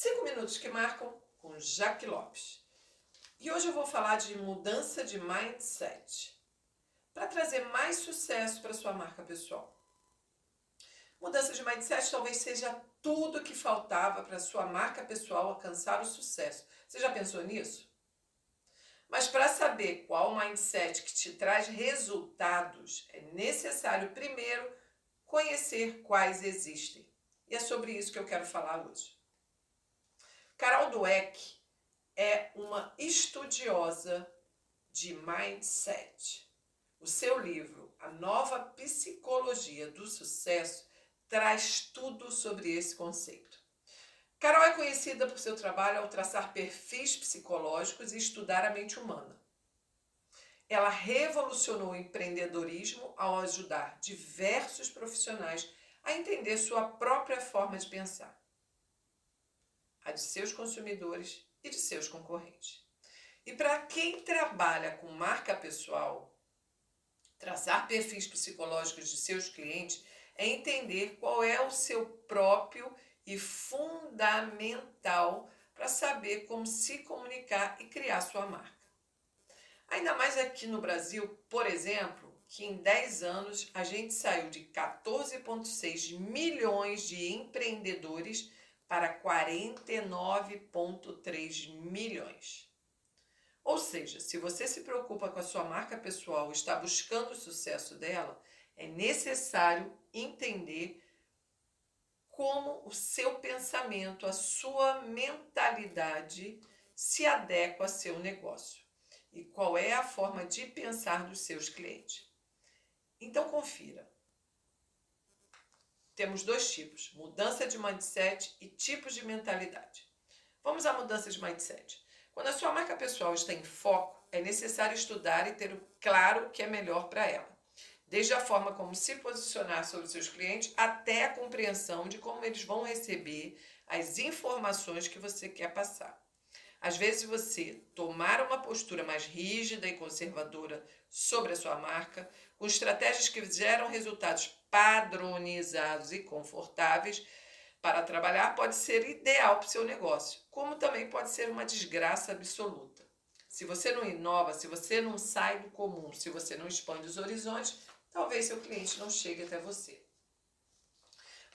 Cinco minutos que marcam com Jaque Lopes. E hoje eu vou falar de mudança de mindset para trazer mais sucesso para sua marca pessoal. Mudança de mindset talvez seja tudo que faltava para sua marca pessoal alcançar o sucesso. Você já pensou nisso? Mas para saber qual mindset que te traz resultados, é necessário primeiro conhecer quais existem. E é sobre isso que eu quero falar hoje. Carol Dweck é uma estudiosa de mindset. O seu livro, A Nova Psicologia do Sucesso, traz tudo sobre esse conceito. Carol é conhecida por seu trabalho ao traçar perfis psicológicos e estudar a mente humana. Ela revolucionou o empreendedorismo ao ajudar diversos profissionais a entender sua própria forma de pensar a de seus consumidores e de seus concorrentes. E para quem trabalha com marca pessoal, traçar perfis psicológicos de seus clientes é entender qual é o seu próprio e fundamental para saber como se comunicar e criar sua marca. Ainda mais aqui no Brasil, por exemplo, que em 10 anos a gente saiu de 14,6 milhões de empreendedores para 49,3 milhões. Ou seja, se você se preocupa com a sua marca pessoal, está buscando o sucesso dela, é necessário entender como o seu pensamento, a sua mentalidade se adequa a seu negócio e qual é a forma de pensar dos seus clientes. Então confira temos dois tipos: mudança de mindset e tipos de mentalidade. Vamos à mudança de mindset. Quando a sua marca pessoal está em foco, é necessário estudar e ter claro o que é melhor para ela. Desde a forma como se posicionar sobre seus clientes até a compreensão de como eles vão receber as informações que você quer passar. Às vezes você tomar uma postura mais rígida e conservadora sobre a sua marca, com estratégias que geram resultados padronizados e confortáveis para trabalhar, pode ser ideal para o seu negócio, como também pode ser uma desgraça absoluta. Se você não inova, se você não sai do comum, se você não expande os horizontes, talvez seu cliente não chegue até você.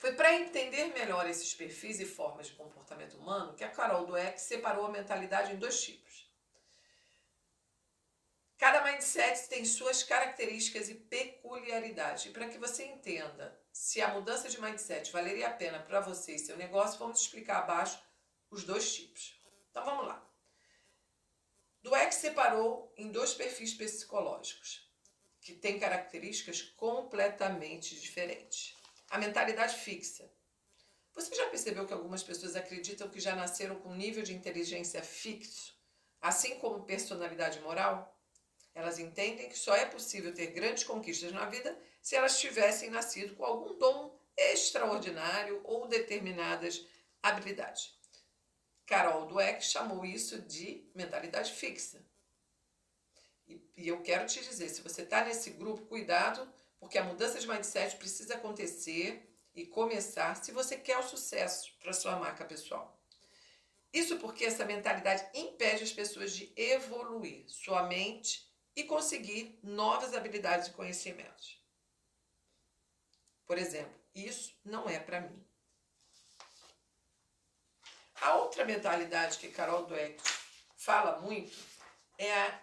Foi para entender melhor esses perfis e formas de comportamento humano que a Carol Dweck separou a mentalidade em dois tipos. Cada mindset tem suas características e peculiaridades. E para que você entenda se a mudança de mindset valeria a pena para você e seu negócio, vamos explicar abaixo os dois tipos. Então vamos lá. Dweck separou em dois perfis psicológicos que têm características completamente diferentes. A mentalidade fixa. Você já percebeu que algumas pessoas acreditam que já nasceram com um nível de inteligência fixo, assim como personalidade moral? Elas entendem que só é possível ter grandes conquistas na vida se elas tivessem nascido com algum dom extraordinário ou determinadas habilidades. Carol Dweck chamou isso de mentalidade fixa. E, e eu quero te dizer, se você está nesse grupo, cuidado, porque a mudança de mindset precisa acontecer e começar se você quer o sucesso para sua marca pessoal. Isso porque essa mentalidade impede as pessoas de evoluir. Sua mente e conseguir novas habilidades e conhecimentos. Por exemplo, isso não é para mim. A outra mentalidade que Carol Dweck fala muito é, a,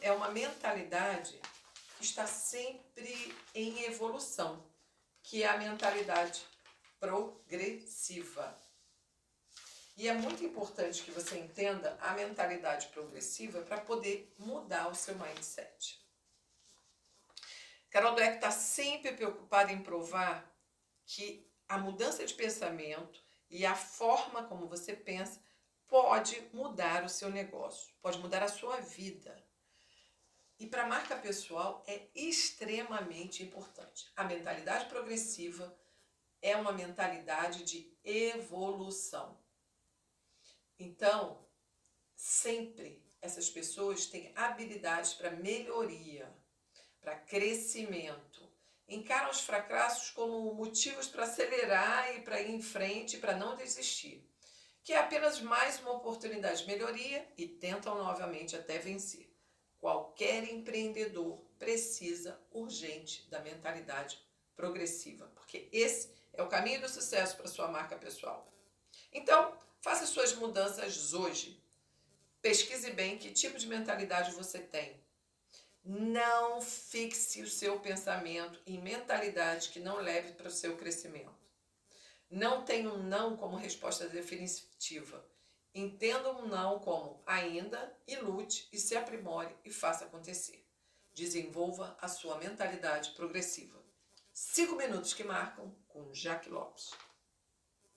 é uma mentalidade está sempre em evolução, que é a mentalidade progressiva. E é muito importante que você entenda a mentalidade progressiva para poder mudar o seu mindset. Carol Dweck está sempre preocupada em provar que a mudança de pensamento e a forma como você pensa pode mudar o seu negócio, pode mudar a sua vida. E para a marca pessoal é extremamente importante. A mentalidade progressiva é uma mentalidade de evolução. Então, sempre essas pessoas têm habilidades para melhoria, para crescimento. Encaram os fracassos como motivos para acelerar e para ir em frente, para não desistir. que é apenas mais uma oportunidade de melhoria e tentam novamente até vencer. Qualquer empreendedor precisa urgente da mentalidade progressiva, porque esse é o caminho do sucesso para sua marca pessoal. Então, faça suas mudanças hoje. Pesquise bem que tipo de mentalidade você tem. Não fixe o seu pensamento em mentalidade que não leve para o seu crescimento. Não tenha um não como resposta definitiva. Entenda um não como ainda e lute e se aprimore e faça acontecer. Desenvolva a sua mentalidade progressiva. Cinco minutos que marcam com Jaque Lopes.